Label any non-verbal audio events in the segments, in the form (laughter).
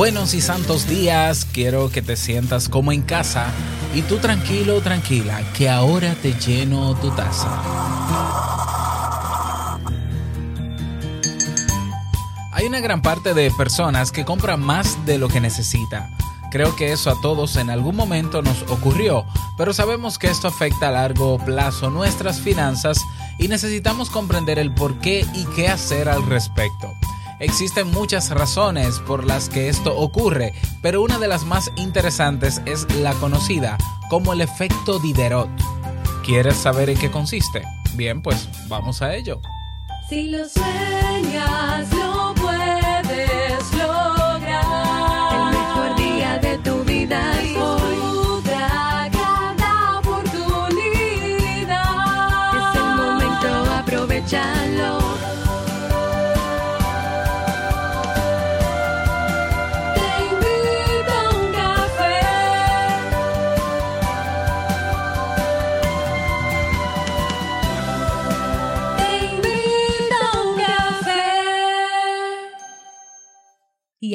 buenos y santos días. Quiero que te sientas como en casa y tú tranquilo tranquila, que ahora te lleno tu taza. Hay una gran parte de personas que compran más de lo que necesita. Creo que eso a todos en algún momento nos ocurrió, pero sabemos que esto afecta a largo plazo nuestras finanzas y necesitamos comprender el por qué y qué hacer al respecto. Existen muchas razones por las que esto ocurre, pero una de las más interesantes es la conocida como el efecto Diderot. ¿Quieres saber en qué consiste? Bien, pues vamos a ello. Si lo sueñas,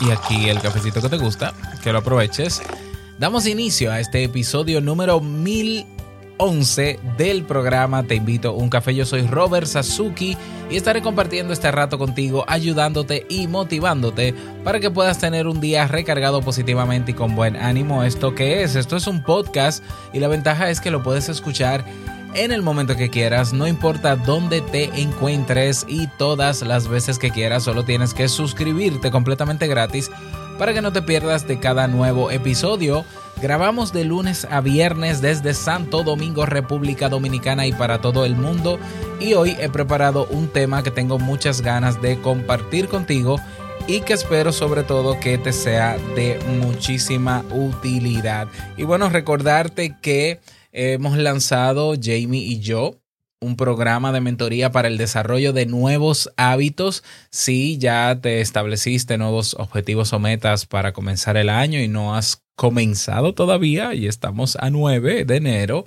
Y aquí el cafecito que te gusta, que lo aproveches. Damos inicio a este episodio número 1011 del programa Te invito a un café. Yo soy Robert Sasuki y estaré compartiendo este rato contigo, ayudándote y motivándote para que puedas tener un día recargado positivamente y con buen ánimo. ¿Esto qué es? Esto es un podcast y la ventaja es que lo puedes escuchar en el momento que quieras, no importa dónde te encuentres y todas las veces que quieras, solo tienes que suscribirte completamente gratis para que no te pierdas de cada nuevo episodio. Grabamos de lunes a viernes desde Santo Domingo, República Dominicana y para todo el mundo. Y hoy he preparado un tema que tengo muchas ganas de compartir contigo y que espero sobre todo que te sea de muchísima utilidad. Y bueno, recordarte que hemos lanzado Jamie y yo un programa de mentoría para el desarrollo de nuevos hábitos. Si ya te estableciste nuevos objetivos o metas para comenzar el año y no has comenzado todavía y estamos a 9 de enero.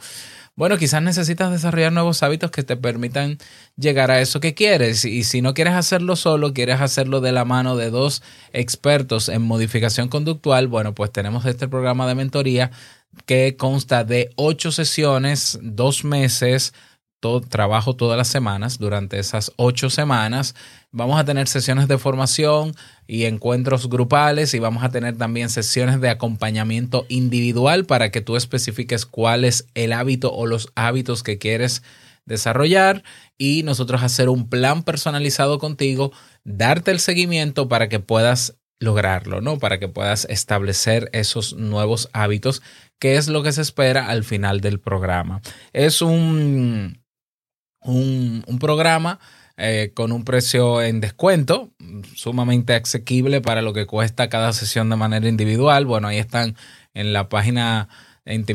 Bueno, quizás necesitas desarrollar nuevos hábitos que te permitan llegar a eso que quieres. Y si no quieres hacerlo solo, quieres hacerlo de la mano de dos expertos en modificación conductual, bueno, pues tenemos este programa de mentoría que consta de ocho sesiones, dos meses, todo, trabajo todas las semanas. Durante esas ocho semanas vamos a tener sesiones de formación y encuentros grupales y vamos a tener también sesiones de acompañamiento individual para que tú especifiques cuál es el hábito o los hábitos que quieres desarrollar y nosotros hacer un plan personalizado contigo, darte el seguimiento para que puedas lograrlo, ¿no? Para que puedas establecer esos nuevos hábitos, que es lo que se espera al final del programa. Es un, un, programa eh, con un precio en descuento, sumamente asequible para lo que cuesta cada sesión de manera individual. Bueno, ahí están en la página en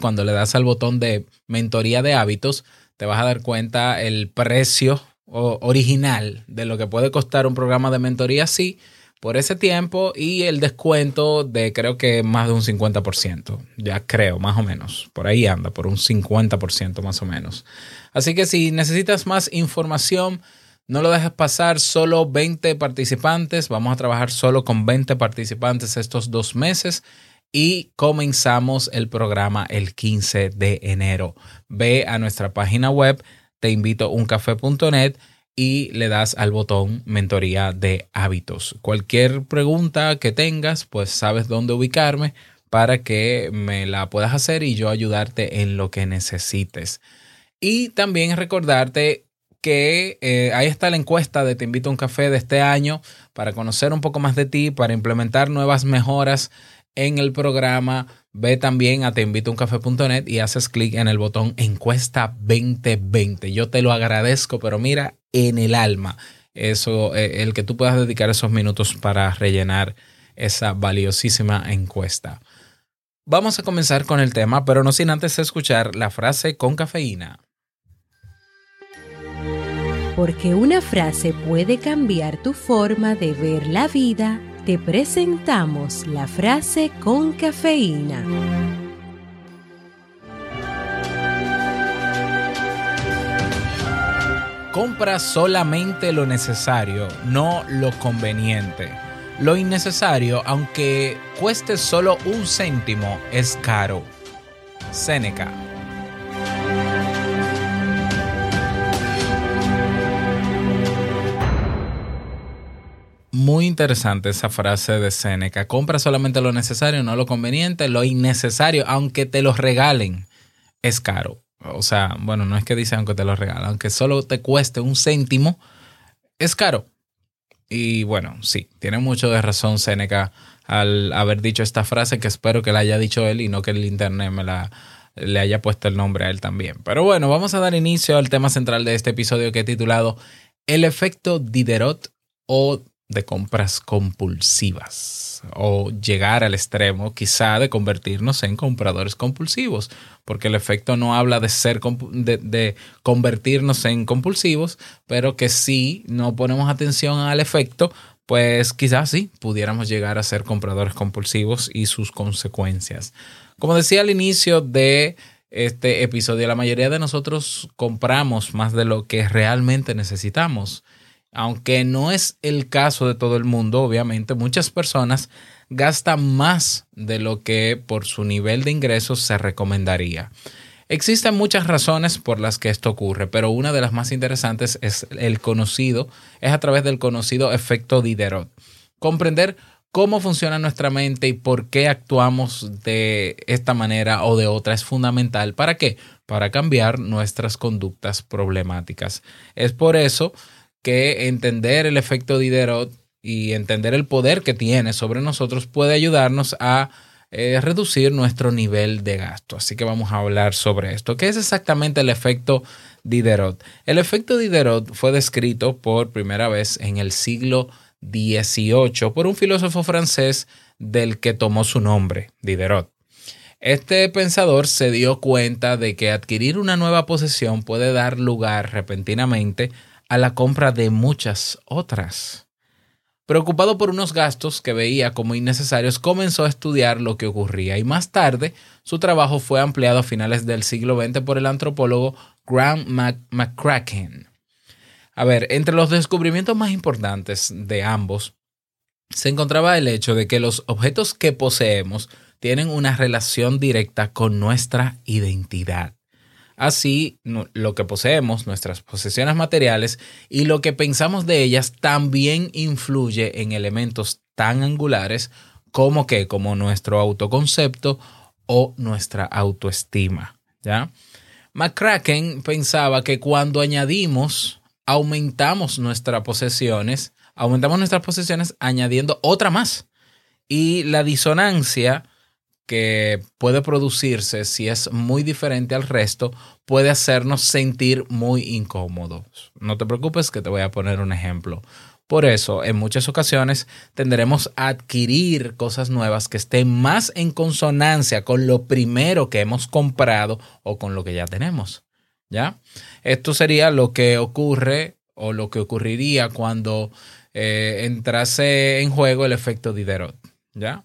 cuando le das al botón de mentoría de hábitos, te vas a dar cuenta el precio original de lo que puede costar un programa de mentoría así por ese tiempo y el descuento de creo que más de un 50%, ya creo, más o menos, por ahí anda, por un 50% más o menos. Así que si necesitas más información, no lo dejes pasar, solo 20 participantes, vamos a trabajar solo con 20 participantes estos dos meses. Y comenzamos el programa el 15 de enero. Ve a nuestra página web, te invito a uncafé.net y le das al botón mentoría de hábitos. Cualquier pregunta que tengas, pues sabes dónde ubicarme para que me la puedas hacer y yo ayudarte en lo que necesites. Y también recordarte que eh, ahí está la encuesta de Te invito a un café de este año para conocer un poco más de ti, para implementar nuevas mejoras en el programa. Ve también a teinvitouncafé.net y haces clic en el botón encuesta 2020. Yo te lo agradezco, pero mira, en el alma. eso, eh, el que tú puedas dedicar esos minutos para rellenar esa valiosísima encuesta. Vamos a comenzar con el tema, pero no sin antes escuchar la frase con cafeína. Porque una frase puede cambiar tu forma de ver la vida, te presentamos la frase con cafeína. Compra solamente lo necesario, no lo conveniente. Lo innecesario, aunque cueste solo un céntimo, es caro. Séneca. Muy interesante esa frase de Séneca. Compra solamente lo necesario, no lo conveniente. Lo innecesario, aunque te lo regalen, es caro. O sea, bueno, no es que dice aunque te lo regalen, aunque solo te cueste un céntimo, es caro. Y bueno, sí, tiene mucho de razón Séneca al haber dicho esta frase que espero que la haya dicho él y no que el internet me la le haya puesto el nombre a él también. Pero bueno, vamos a dar inicio al tema central de este episodio que he titulado El efecto Diderot o de compras compulsivas o llegar al extremo quizá de convertirnos en compradores compulsivos, porque el efecto no habla de ser de, de convertirnos en compulsivos, pero que si no ponemos atención al efecto, pues quizás sí pudiéramos llegar a ser compradores compulsivos y sus consecuencias. Como decía al inicio de este episodio, la mayoría de nosotros compramos más de lo que realmente necesitamos. Aunque no es el caso de todo el mundo, obviamente, muchas personas gastan más de lo que por su nivel de ingresos se recomendaría. Existen muchas razones por las que esto ocurre, pero una de las más interesantes es el conocido, es a través del conocido efecto Diderot. Comprender cómo funciona nuestra mente y por qué actuamos de esta manera o de otra es fundamental. ¿Para qué? Para cambiar nuestras conductas problemáticas. Es por eso que entender el efecto Diderot y entender el poder que tiene sobre nosotros puede ayudarnos a eh, reducir nuestro nivel de gasto. Así que vamos a hablar sobre esto. ¿Qué es exactamente el efecto Diderot? El efecto Diderot fue descrito por primera vez en el siglo XVIII por un filósofo francés del que tomó su nombre, Diderot. Este pensador se dio cuenta de que adquirir una nueva posesión puede dar lugar repentinamente a la compra de muchas otras. Preocupado por unos gastos que veía como innecesarios, comenzó a estudiar lo que ocurría y más tarde su trabajo fue ampliado a finales del siglo XX por el antropólogo Graham McCracken. A ver, entre los descubrimientos más importantes de ambos se encontraba el hecho de que los objetos que poseemos tienen una relación directa con nuestra identidad. Así, lo que poseemos, nuestras posesiones materiales y lo que pensamos de ellas también influye en elementos tan angulares como que como nuestro autoconcepto o nuestra autoestima, ¿ya? McCracken pensaba que cuando añadimos, aumentamos nuestras posesiones, aumentamos nuestras posesiones añadiendo otra más. Y la disonancia que puede producirse si es muy diferente al resto puede hacernos sentir muy incómodos. No te preocupes que te voy a poner un ejemplo. Por eso, en muchas ocasiones tendremos a adquirir cosas nuevas que estén más en consonancia con lo primero que hemos comprado o con lo que ya tenemos. ¿Ya? Esto sería lo que ocurre o lo que ocurriría cuando eh, entrase en juego el efecto Diderot. ¿Ya?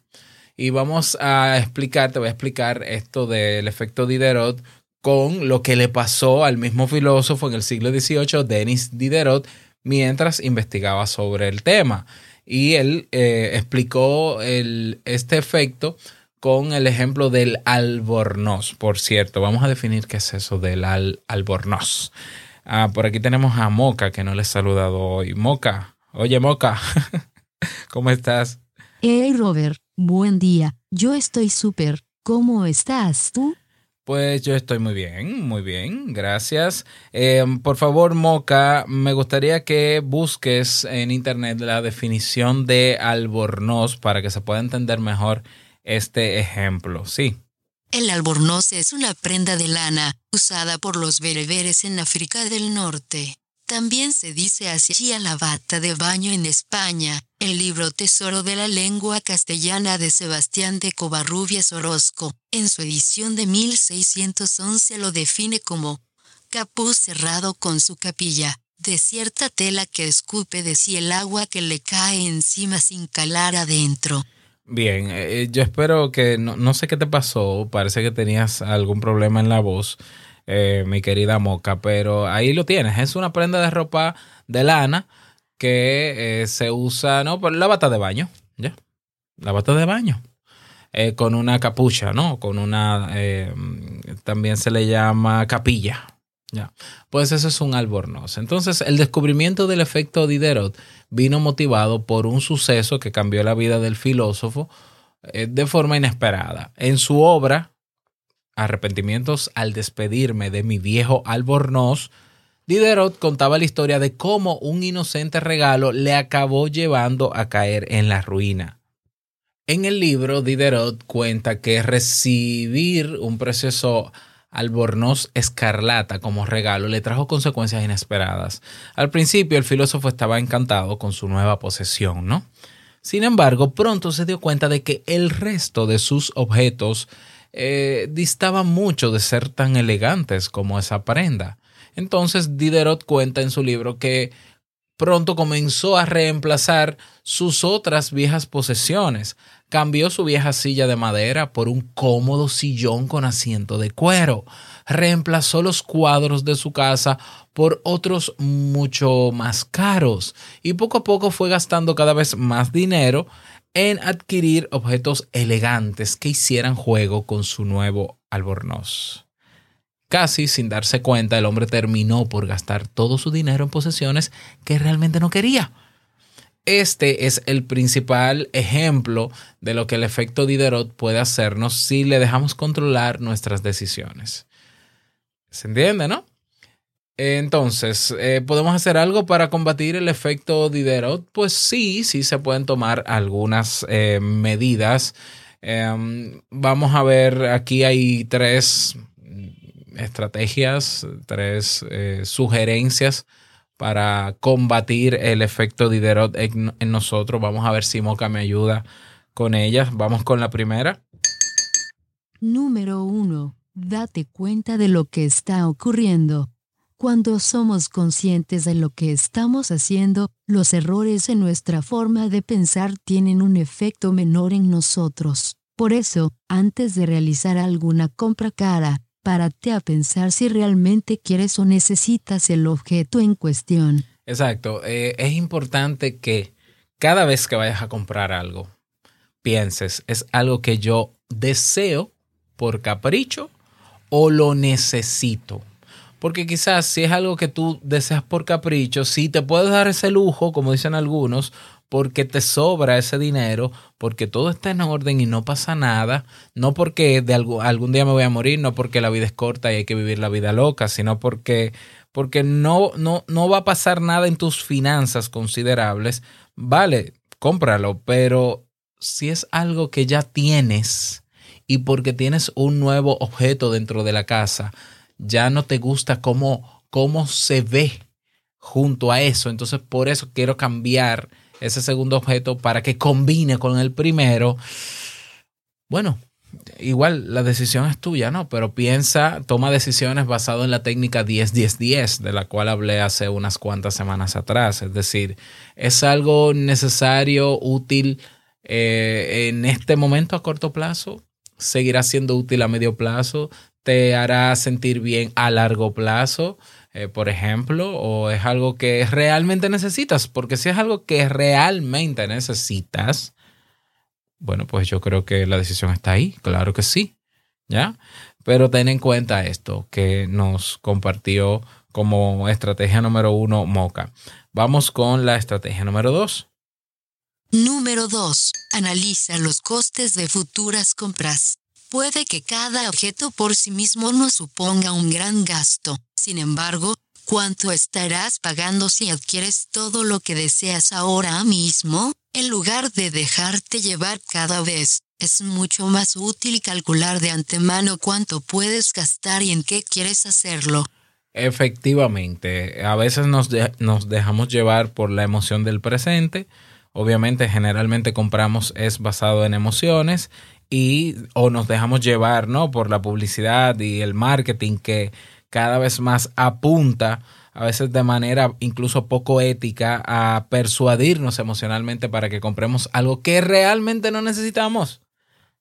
Y vamos a explicar, te voy a explicar esto del efecto Diderot con lo que le pasó al mismo filósofo en el siglo XVIII, Denis Diderot, mientras investigaba sobre el tema. Y él eh, explicó el, este efecto con el ejemplo del albornoz. Por cierto, vamos a definir qué es eso del al- albornoz. Ah, por aquí tenemos a Moca, que no le he saludado hoy. Moca, oye Moca, (laughs) ¿cómo estás? Hey Robert, buen día. Yo estoy súper. ¿Cómo estás tú? Pues yo estoy muy bien, muy bien, gracias. Eh, por favor, Moca, me gustaría que busques en internet la definición de albornoz para que se pueda entender mejor este ejemplo. Sí, El albornoz es una prenda de lana usada por los bereberes en África del Norte. También se dice así a la bata de baño en España. El libro Tesoro de la Lengua Castellana de Sebastián de Covarrubias Orozco, en su edición de 1611 lo define como capuz cerrado con su capilla, de cierta tela que escupe de sí el agua que le cae encima sin calar adentro. Bien, eh, yo espero que no, no sé qué te pasó, parece que tenías algún problema en la voz, eh, mi querida Moca, pero ahí lo tienes, es una prenda de ropa de lana que eh, se usa, no, por la bata de baño, ya, la bata de baño, eh, con una capucha, ¿no? Con una, eh, también se le llama capilla, ya. Pues eso es un albornoz. Entonces, el descubrimiento del efecto Diderot vino motivado por un suceso que cambió la vida del filósofo de forma inesperada. En su obra, Arrepentimientos al despedirme de mi viejo albornoz, Diderot contaba la historia de cómo un inocente regalo le acabó llevando a caer en la ruina. En el libro, Diderot cuenta que recibir un precioso albornoz escarlata como regalo le trajo consecuencias inesperadas. Al principio, el filósofo estaba encantado con su nueva posesión, ¿no? Sin embargo, pronto se dio cuenta de que el resto de sus objetos eh, distaban mucho de ser tan elegantes como esa prenda. Entonces, Diderot cuenta en su libro que pronto comenzó a reemplazar sus otras viejas posesiones. Cambió su vieja silla de madera por un cómodo sillón con asiento de cuero. Reemplazó los cuadros de su casa por otros mucho más caros y poco a poco fue gastando cada vez más dinero en adquirir objetos elegantes que hicieran juego con su nuevo albornoz. Casi sin darse cuenta, el hombre terminó por gastar todo su dinero en posesiones que realmente no quería. Este es el principal ejemplo de lo que el efecto Diderot puede hacernos si le dejamos controlar nuestras decisiones. ¿Se entiende, no? Entonces, eh, ¿podemos hacer algo para combatir el efecto Diderot? Pues sí, sí se pueden tomar algunas eh, medidas. Em, vamos a ver, aquí hay tres estrategias, tres eh, sugerencias para combatir el efecto Diderot en, nosotros. Vamos a ver si Moca me ayuda con ellas. Vamos con la primera. Número 1. Date cuenta de lo que está ocurriendo. Cuando somos conscientes de lo que estamos haciendo, los errores en nuestra forma de pensar tienen un efecto menor en nosotros. Por eso, antes de realizar alguna compra cara, párate a pensar si realmente quieres o necesitas el objeto en cuestión. Exacto. Eh, es importante que cada vez que vayas a comprar algo, pienses, ¿es algo que yo deseo por capricho o lo necesito? Porque quizás si es algo que tú deseas por capricho, sí te puedes dar ese lujo, como dicen algunos, porque te sobra ese dinero, porque todo está en orden y no pasa nada, no porque de algo, algún día me voy a morir, no porque la vida es corta y hay que vivir la vida loca, sino porque, porque no, no, no va a pasar nada en tus finanzas considerables. Vale, cómpralo, pero si es algo que ya tienes y porque tienes un nuevo objeto dentro de la casa, ya no te gusta cómo, cómo se ve junto a eso. Entonces, por eso quiero cambiar ese segundo objeto para que combine con el primero. Bueno, igual la decisión es tuya, ¿no? Pero piensa, toma decisiones basado en la técnica 10-10-10, de la cual hablé hace unas cuantas semanas atrás. Es decir, es algo necesario, útil eh, en este momento a corto plazo, seguirá siendo útil a medio plazo, te hará sentir bien a largo plazo, eh, por ejemplo, o es algo que realmente necesitas, porque si es algo que realmente necesitas, bueno, pues yo creo que la decisión está ahí, claro que sí, ¿ya? Pero ten en cuenta esto que nos compartió como estrategia número uno Moca. Vamos con la estrategia número dos. Número 2. Analiza los costes de futuras compras. Puede que cada objeto por sí mismo no suponga un gran gasto. Sin embargo, ¿cuánto estarás pagando si adquieres todo lo que deseas ahora mismo? En lugar de dejarte llevar cada vez, es mucho más útil calcular de antemano cuánto puedes gastar y en qué quieres hacerlo. Efectivamente, a veces nos, nos dejamos llevar por la emoción del presente. Obviamente, generalmente compramos es basado en emociones y o nos dejamos llevar, ¿no? Por la publicidad y el marketing que cada vez más apunta, a veces de manera incluso poco ética, a persuadirnos emocionalmente para que compremos algo que realmente no necesitamos.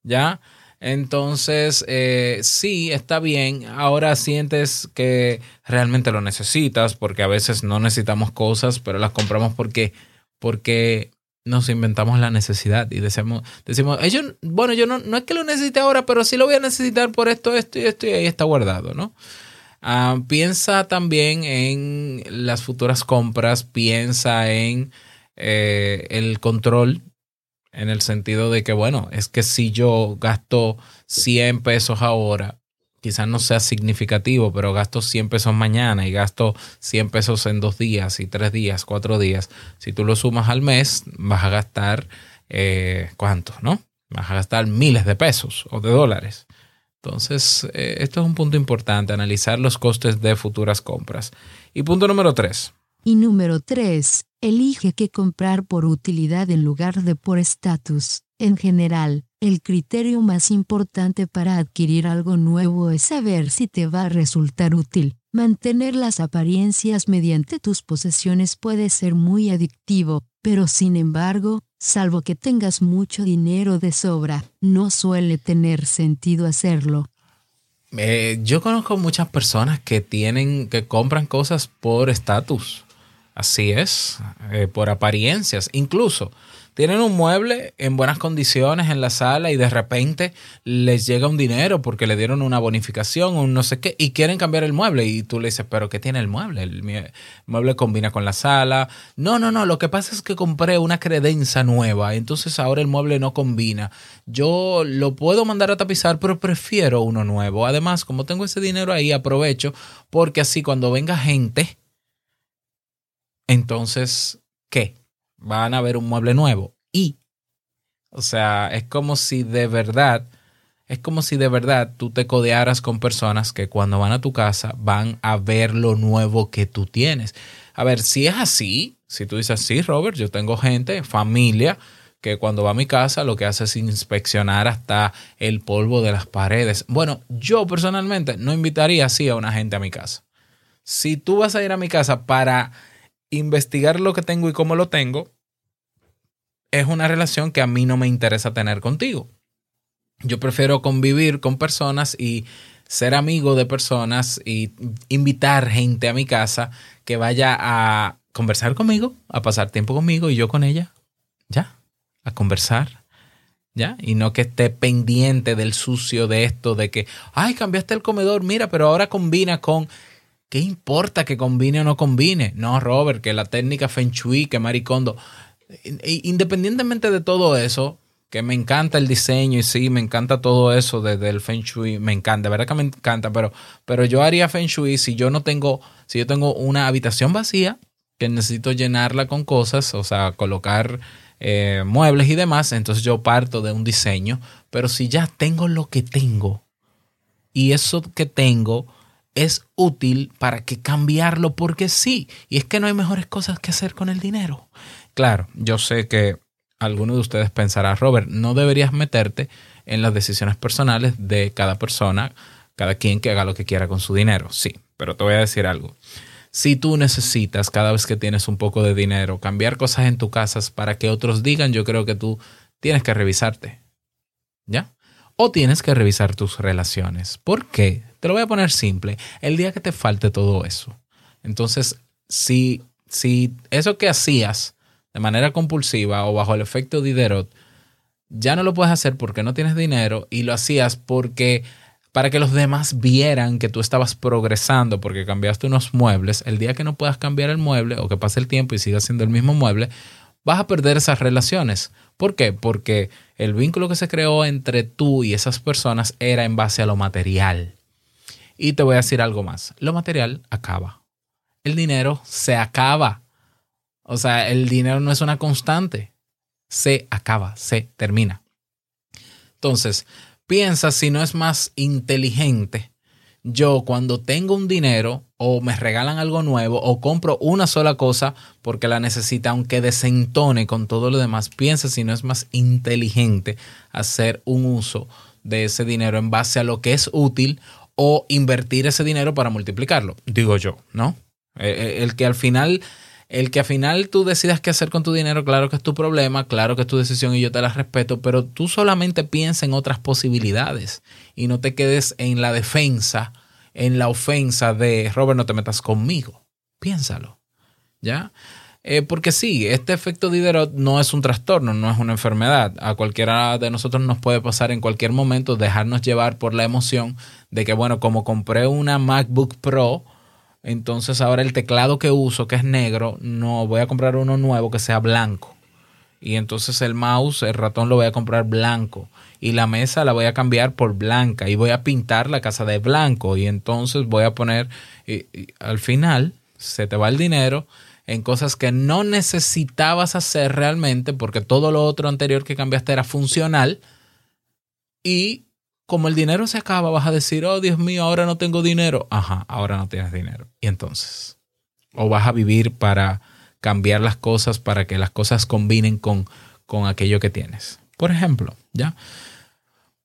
¿Ya? Entonces, eh, sí, está bien. Ahora sientes que realmente lo necesitas, porque a veces no necesitamos cosas, pero las compramos porque, porque nos inventamos la necesidad y decimos, decimos "Eh, yo- bueno, yo no, no es que lo necesite ahora, pero sí lo voy a necesitar por esto, esto y esto, y ahí está guardado, ¿no? Ah, piensa también en las futuras compras, piensa en eh, el control en el sentido de que, bueno, es que si yo gasto 100 pesos ahora, quizás no sea significativo, pero gasto 100 pesos mañana y gasto 100 pesos en dos días y tres días, cuatro días. Si tú lo sumas al mes, vas a gastar, eh, ¿cuánto? ¿No? Vas a gastar miles de pesos o de dólares. Entonces, eh, esto es un punto importante, analizar los costes de futuras compras. Y punto número tres. Y número 3. Elige qué comprar por utilidad en lugar de por estatus. En general, el criterio más importante para adquirir algo nuevo es saber si te va a resultar útil. Mantener las apariencias mediante tus posesiones puede ser muy adictivo, pero sin embargo, salvo que tengas mucho dinero de sobra, no suele tener sentido hacerlo. Eh, yo conozco muchas personas que tienen, que compran cosas por estatus. Así es, eh, por apariencias. Incluso tienen un mueble en buenas condiciones en la sala y de repente les llega un dinero porque le dieron una bonificación, un no sé qué, y quieren cambiar el mueble. Y tú le dices, pero ¿qué tiene el mueble? El mueble combina con la sala. No, no, no, lo que pasa es que compré una credenza nueva, entonces ahora el mueble no combina. Yo lo puedo mandar a tapizar, pero prefiero uno nuevo. Además, como tengo ese dinero ahí, aprovecho porque así cuando venga gente, entonces, ¿qué? Van a ver un mueble nuevo. Y, o sea, es como si de verdad, es como si de verdad tú te codearas con personas que cuando van a tu casa van a ver lo nuevo que tú tienes. A ver, si es así, si tú dices, sí, Robert, yo tengo gente, familia, que cuando va a mi casa lo que hace es inspeccionar hasta el polvo de las paredes. Bueno, yo personalmente no invitaría así a una gente a mi casa. Si tú vas a ir a mi casa para investigar lo que tengo y cómo lo tengo, es una relación que a mí no me interesa tener contigo. Yo prefiero convivir con personas y ser amigo de personas y invitar gente a mi casa que vaya a conversar conmigo, a pasar tiempo conmigo y yo con ella. Ya, a conversar. ¿Ya? Y no que esté pendiente del sucio de esto, de que, ay, cambiaste el comedor, mira, pero ahora combina con, ¿qué importa que combine o no combine? No, Robert, que la técnica Feng Shui, que Maricondo. Independientemente de todo eso, que me encanta el diseño y sí, me encanta todo eso desde el Feng Shui, me encanta, verdad que me encanta, pero, pero yo haría Feng Shui si yo no tengo, si yo tengo una habitación vacía, que necesito llenarla con cosas, o sea, colocar eh, muebles y demás, entonces yo parto de un diseño, pero si ya tengo lo que tengo y eso que tengo es útil para que cambiarlo porque sí, y es que no hay mejores cosas que hacer con el dinero. Claro, yo sé que alguno de ustedes pensará, Robert, no deberías meterte en las decisiones personales de cada persona, cada quien que haga lo que quiera con su dinero, sí, pero te voy a decir algo. Si tú necesitas cada vez que tienes un poco de dinero cambiar cosas en tu casa para que otros digan, yo creo que tú tienes que revisarte. ¿Ya? O tienes que revisar tus relaciones. ¿Por qué? Te lo voy a poner simple. El día que te falte todo eso. Entonces, si, si eso que hacías de manera compulsiva o bajo el efecto de Diderot, ya no lo puedes hacer porque no tienes dinero y lo hacías porque para que los demás vieran que tú estabas progresando porque cambiaste unos muebles, el día que no puedas cambiar el mueble o que pase el tiempo y sigas siendo el mismo mueble, vas a perder esas relaciones. ¿Por qué? Porque el vínculo que se creó entre tú y esas personas era en base a lo material. Y te voy a decir algo más. Lo material acaba. El dinero se acaba. O sea, el dinero no es una constante. Se acaba, se termina. Entonces, piensa si no es más inteligente yo cuando tengo un dinero o me regalan algo nuevo o compro una sola cosa porque la necesita, aunque desentone con todo lo demás, piensa si no es más inteligente hacer un uso de ese dinero en base a lo que es útil o invertir ese dinero para multiplicarlo, digo yo, ¿no? Eh, eh, El que al final, el que al final tú decidas qué hacer con tu dinero, claro que es tu problema, claro que es tu decisión y yo te la respeto, pero tú solamente piensa en otras posibilidades y no te quedes en la defensa, en la ofensa de Robert, no te metas conmigo. Piénsalo, ¿ya? Eh, porque sí, este efecto Diderot no es un trastorno, no es una enfermedad. A cualquiera de nosotros nos puede pasar en cualquier momento dejarnos llevar por la emoción de que, bueno, como compré una MacBook Pro, entonces ahora el teclado que uso, que es negro, no voy a comprar uno nuevo que sea blanco. Y entonces el mouse, el ratón lo voy a comprar blanco. Y la mesa la voy a cambiar por blanca. Y voy a pintar la casa de blanco. Y entonces voy a poner, al final, se te va el dinero en cosas que no necesitabas hacer realmente porque todo lo otro anterior que cambiaste era funcional y como el dinero se acaba vas a decir, oh Dios mío, ahora no tengo dinero. Ajá, ahora no tienes dinero. Y entonces, o vas a vivir para cambiar las cosas para que las cosas combinen con, con aquello que tienes. Por ejemplo, ¿ya?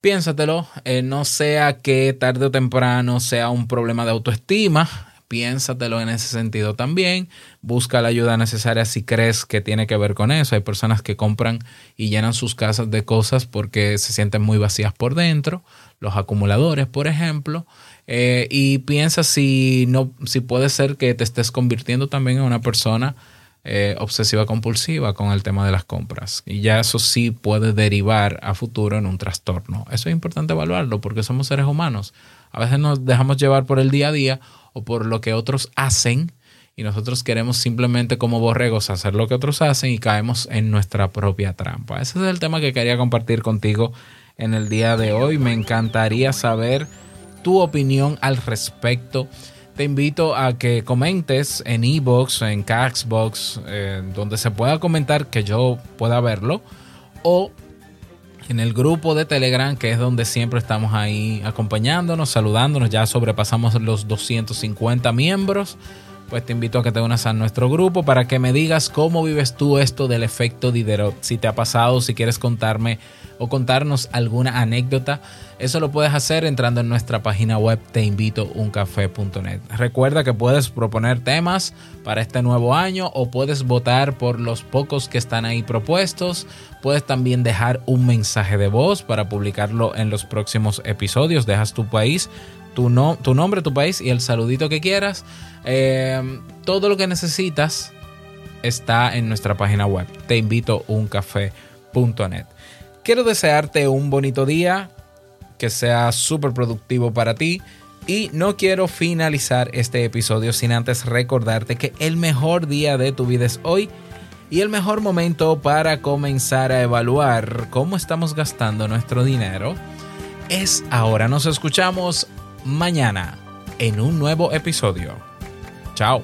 Piénsatelo, eh, no sea que tarde o temprano sea un problema de autoestima, piénsatelo en ese sentido también, busca la ayuda necesaria si crees que tiene que ver con eso. Hay personas que compran y llenan sus casas de cosas porque se sienten muy vacías por dentro, los acumuladores, por ejemplo, eh, y piensa si no, si puede ser que te estés convirtiendo también en una persona eh, obsesiva compulsiva con el tema de las compras. Y ya eso sí puede derivar a futuro en un trastorno. Eso es importante evaluarlo porque somos seres humanos. A veces nos dejamos llevar por el día a día o por lo que otros hacen y nosotros queremos simplemente como borregos hacer lo que otros hacen y caemos en nuestra propia trampa. Ese es el tema que quería compartir contigo en el día de hoy. Me encantaría saber tu opinión al respecto. Te invito a que comentes en Ebox, en Caxbox, eh, donde se pueda comentar que yo pueda verlo, o en el grupo de Telegram, que es donde siempre estamos ahí acompañándonos, saludándonos. Ya sobrepasamos los 250 miembros. Pues te invito a que te unas a nuestro grupo para que me digas cómo vives tú esto del efecto Diderot. Si te ha pasado, si quieres contarme o contarnos alguna anécdota, eso lo puedes hacer entrando en nuestra página web teinvitouncafé.net. Recuerda que puedes proponer temas para este nuevo año o puedes votar por los pocos que están ahí propuestos. Puedes también dejar un mensaje de voz para publicarlo en los próximos episodios. Dejas tu país, tu, no, tu nombre, tu país y el saludito que quieras. Eh, todo lo que necesitas está en nuestra página web. Te invito uncafé.net. Quiero desearte un bonito día, que sea súper productivo para ti. Y no quiero finalizar este episodio sin antes recordarte que el mejor día de tu vida es hoy y el mejor momento para comenzar a evaluar cómo estamos gastando nuestro dinero es ahora. Nos escuchamos mañana en un nuevo episodio. Chao.